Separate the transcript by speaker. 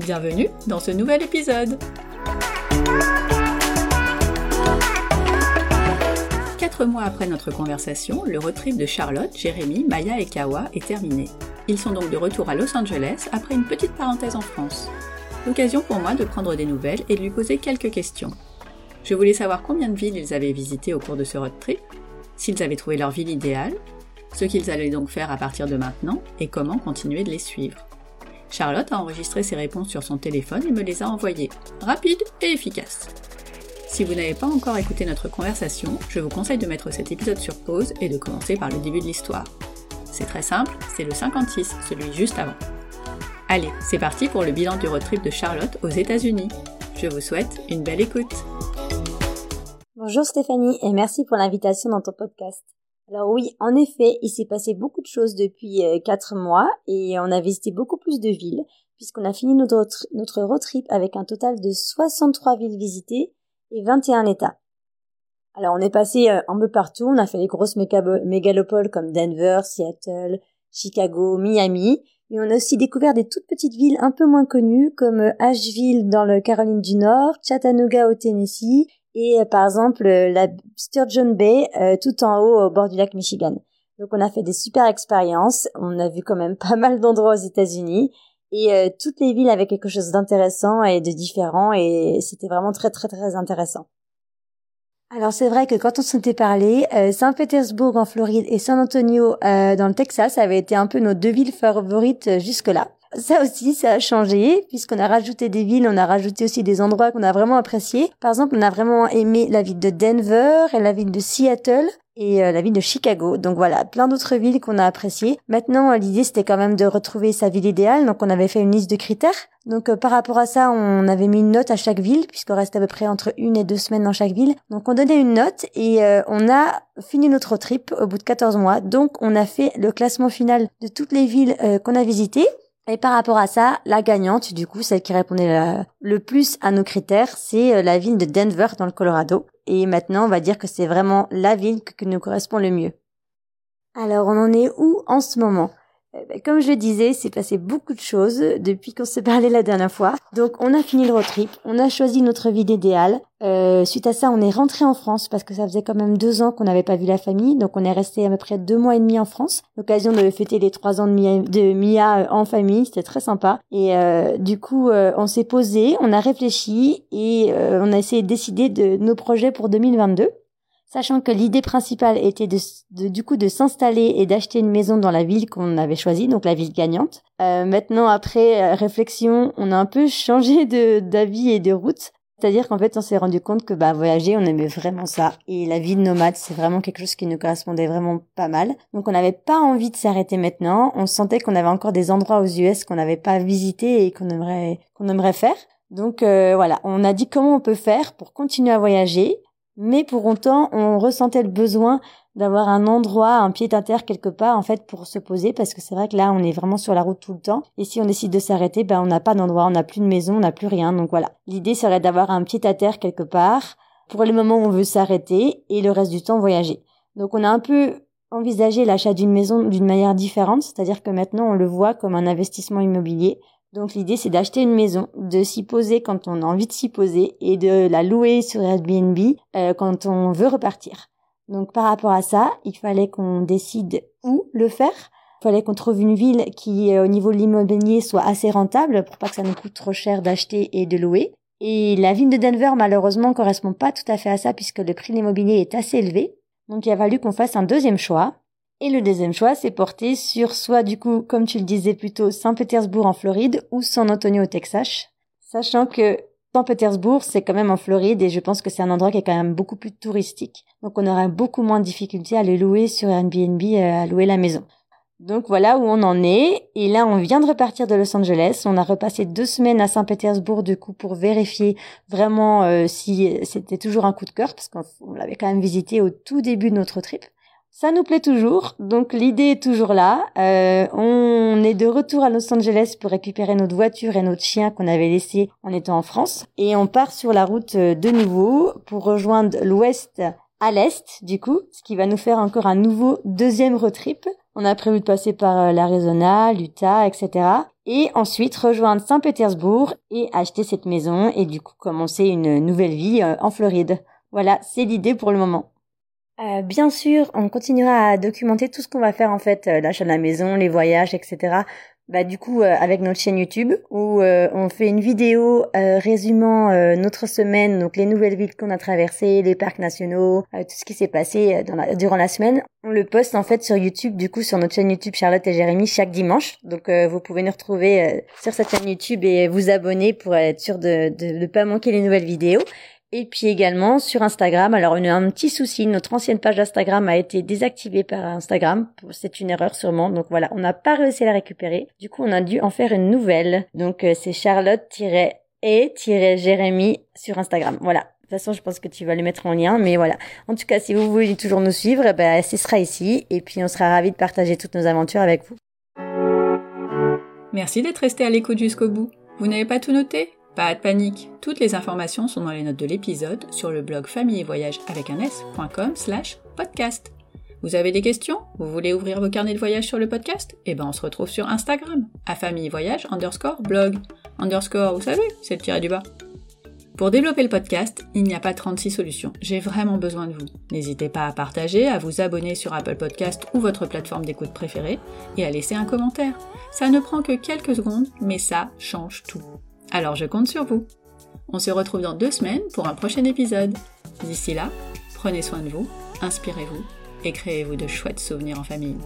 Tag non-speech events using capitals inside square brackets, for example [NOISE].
Speaker 1: Bienvenue dans ce nouvel épisode Quatre mois après notre conversation, le road trip de Charlotte, Jérémy, Maya et Kawa est terminé. Ils sont donc de retour à Los Angeles après une petite parenthèse en France. L'occasion pour moi de prendre des nouvelles et de lui poser quelques questions. Je voulais savoir combien de villes ils avaient visitées au cours de ce road trip, s'ils avaient trouvé leur ville idéale, ce qu'ils allaient donc faire à partir de maintenant et comment continuer de les suivre. Charlotte a enregistré ses réponses sur son téléphone et me les a envoyées, rapides et efficaces. Si vous n'avez pas encore écouté notre conversation, je vous conseille de mettre cet épisode sur pause et de commencer par le début de l'histoire. C'est très simple, c'est le 56, celui juste avant. Allez, c'est parti pour le bilan du road trip de Charlotte aux États-Unis. Je vous souhaite une belle écoute.
Speaker 2: Bonjour Stéphanie et merci pour l'invitation dans ton podcast. Alors oui, en effet, il s'est passé beaucoup de choses depuis 4 euh, mois et on a visité beaucoup plus de villes puisqu'on a fini notre, road trip avec un total de 63 villes visitées et 21 États. Alors on est passé euh, un peu partout, on a fait les grosses mégalopoles comme Denver, Seattle, Chicago, Miami, et on a aussi découvert des toutes petites villes un peu moins connues comme euh, Asheville dans le Caroline du Nord, Chattanooga au Tennessee et euh, par exemple la Sturgeon Bay tout en haut au bord du lac Michigan. Donc on a fait des super expériences, on a vu quand même [LAUGHS] pas mal d'endroits aux États-Unis et toutes les villes avaient quelque chose d'intéressant et de différent et c'était vraiment très très très intéressant. Alors c'est vrai que quand on s'était parlé, euh, Saint-Pétersbourg en Floride et San Antonio euh, dans le Texas avaient été un peu nos deux villes favorites euh, jusque-là. Ça aussi, ça a changé puisqu'on a rajouté des villes, on a rajouté aussi des endroits qu'on a vraiment appréciés. Par exemple, on a vraiment aimé la ville de Denver et la ville de Seattle et euh, la ville de Chicago. Donc voilà, plein d'autres villes qu'on a appréciées. Maintenant, l'idée c'était quand même de retrouver sa ville idéale. Donc on avait fait une liste de critères. Donc euh, par rapport à ça, on avait mis une note à chaque ville puisqu'on reste à peu près entre une et deux semaines dans chaque ville. Donc on donnait une note et euh, on a fini notre trip au bout de 14 mois. Donc on a fait le classement final de toutes les villes qu'on a visitées. Et par rapport à ça, la gagnante, du coup, celle qui répondait le plus à nos critères, c'est la ville de Denver dans le Colorado. Et maintenant, on va dire que c'est vraiment la ville qui nous correspond le mieux. Alors, on en est où en ce moment? Comme je disais, c'est passé beaucoup de choses depuis qu'on s'est parlé la dernière fois. Donc on a fini le road trip, on a choisi notre ville idéale. Euh, suite à ça, on est rentré en France parce que ça faisait quand même deux ans qu'on n'avait pas vu la famille. Donc on est resté à peu près deux mois et demi en France. L'occasion de fêter les trois ans de Mia, euh, en famille, c'était très sympa. Et euh, du coup, on s'est posé, on a réfléchi et on a essayé de décider de nos projets pour 2022 sachant que l'idée principale était de, du coup de s'installer et d'acheter une maison dans la ville qu'on avait choisie, donc la ville gagnante. Euh, maintenant, après euh, réflexion, on a un peu [LAUGHS] changé d'avis et de route. C'est-à-dire qu'en fait, on s'est rendu compte que bah voyager, on aimait vraiment ça. Et la vie de nomade, c'est vraiment quelque chose qui nous correspondait vraiment pas mal. Donc on n'avait pas envie de s'arrêter maintenant. On sentait qu'on avait encore des endroits aux US qu'on n'avait pas visités et qu'on aimerait qu'on aimerait faire. Donc euh, voilà, on a dit comment on peut faire pour continuer à voyager mais pour autant, on ressentait le besoin d'avoir un endroit, un pied à terre quelque part, en fait, pour se poser, parce que c'est vrai que là, on est vraiment sur la route tout le temps. Et si on décide de s'arrêter, ben, on n'a pas d'endroit, on n'a plus de maison, on n'a plus rien. Donc voilà. L'idée serait d'avoir un pied à terre quelque part pour les moments où on veut s'arrêter et le reste du temps voyager. Donc on a un peu envisagé l'achat d'une maison d'une manière différente, c'est-à-dire que maintenant on le voit comme un investissement immobilier donc l'idée c'est d'acheter une maison, de s'y poser quand on a envie de s'y poser et de la louer sur Airbnb euh, quand on veut repartir. Donc par rapport à ça, il fallait qu'on décide où le faire. Il fallait qu'on trouve une ville qui, au niveau de l'immobilier, soit assez rentable pour pas que ça nous coûte trop cher d'acheter et de louer. Et la ville de Denver, malheureusement, correspond pas tout à fait à ça puisque le prix de l'immobilier est assez élevé. Donc il a fallu qu'on fasse un deuxième choix. Et le deuxième choix s'est porté sur soit du coup, comme tu le disais plutôt, Saint-Pétersbourg en Floride ou San Antonio au Texas. Sachant que Saint-Pétersbourg, c'est quand même en Floride et je pense que c'est un endroit qui est quand même beaucoup plus touristique. Donc on aura beaucoup moins de difficultés à le louer sur Airbnb, euh, à louer la maison. Donc voilà où on en est. Et là, on vient de repartir de Los Angeles. On a repassé deux semaines à Saint-Pétersbourg du coup pour vérifier vraiment euh, si c'était toujours un coup de cœur parce qu'on l'avait quand même visité au tout début de notre trip. Ça nous plaît toujours, donc l'idée est toujours là. Euh, on est de retour à Los Angeles pour récupérer notre voiture et notre chien qu'on avait laissé en étant en France. Et on part sur la route euh, de nouveau pour rejoindre l'ouest à l'est, du coup, ce qui va nous faire encore un nouveau deuxième road trip. On a prévu de passer par euh, l'Arizona, l'Utah, etc. Et ensuite rejoindre Saint-Pétersbourg et acheter cette maison et du coup commencer une nouvelle vie en Floride. Voilà, c'est l'idée pour le moment. Euh, bien sûr, on continuera à documenter tout ce qu'on va faire en fait, euh, l'achat de la maison, les voyages, etc. Bah du coup euh, avec notre chaîne YouTube où on fait une vidéo résumant notre semaine, donc les nouvelles villes qu'on a traversées, les parcs nationaux, tout ce qui s'est passé durant la semaine. On le poste en fait sur YouTube, du coup sur notre chaîne YouTube Charlotte et Jérémy chaque dimanche. Donc vous pouvez nous retrouver sur cette chaîne YouTube et vous abonner pour être sûr de ne pas manquer les nouvelles vidéos. Et puis également sur Instagram. Alors, a un petit souci. Notre ancienne page d'Instagram a été désactivée par Instagram. C'est une erreur sûrement. Donc voilà, on n'a pas réussi à la récupérer. Du coup, on a dû en faire une nouvelle. Donc euh, c'est Charlotte-et-Jérémy sur Instagram. Voilà. De toute façon, je pense que tu vas le mettre en lien, mais voilà. En tout cas, si vous voulez toujours nous suivre, eh ben, ce sera ici, et puis on sera ravis de partager toutes nos aventures avec vous.
Speaker 1: Merci d'être resté à l'écoute jusqu'au bout. Vous n'avez pas tout noté? Pas de panique, toutes les informations sont dans les notes de l'épisode sur le blog famille et voyage avec un s.com slash podcast. Vous avez des questions? Vous voulez ouvrir vos carnets de voyage sur le podcast? Eh ben on se retrouve sur Instagram, à famille voyage underscore blog. Underscore, vous savez, c'est le tiré du bas. Pour développer le podcast, il n'y a pas 36 solutions. J'ai vraiment besoin de vous. N'hésitez pas à partager, à vous abonner sur Apple Podcast ou votre plateforme d'écoute préférée et à laisser un commentaire. Ça ne prend que quelques secondes, mais ça change tout. Alors je compte sur vous. On se retrouve dans deux semaines pour un prochain épisode. D'ici là, prenez soin de vous, inspirez-vous et créez-vous de chouettes souvenirs en famille.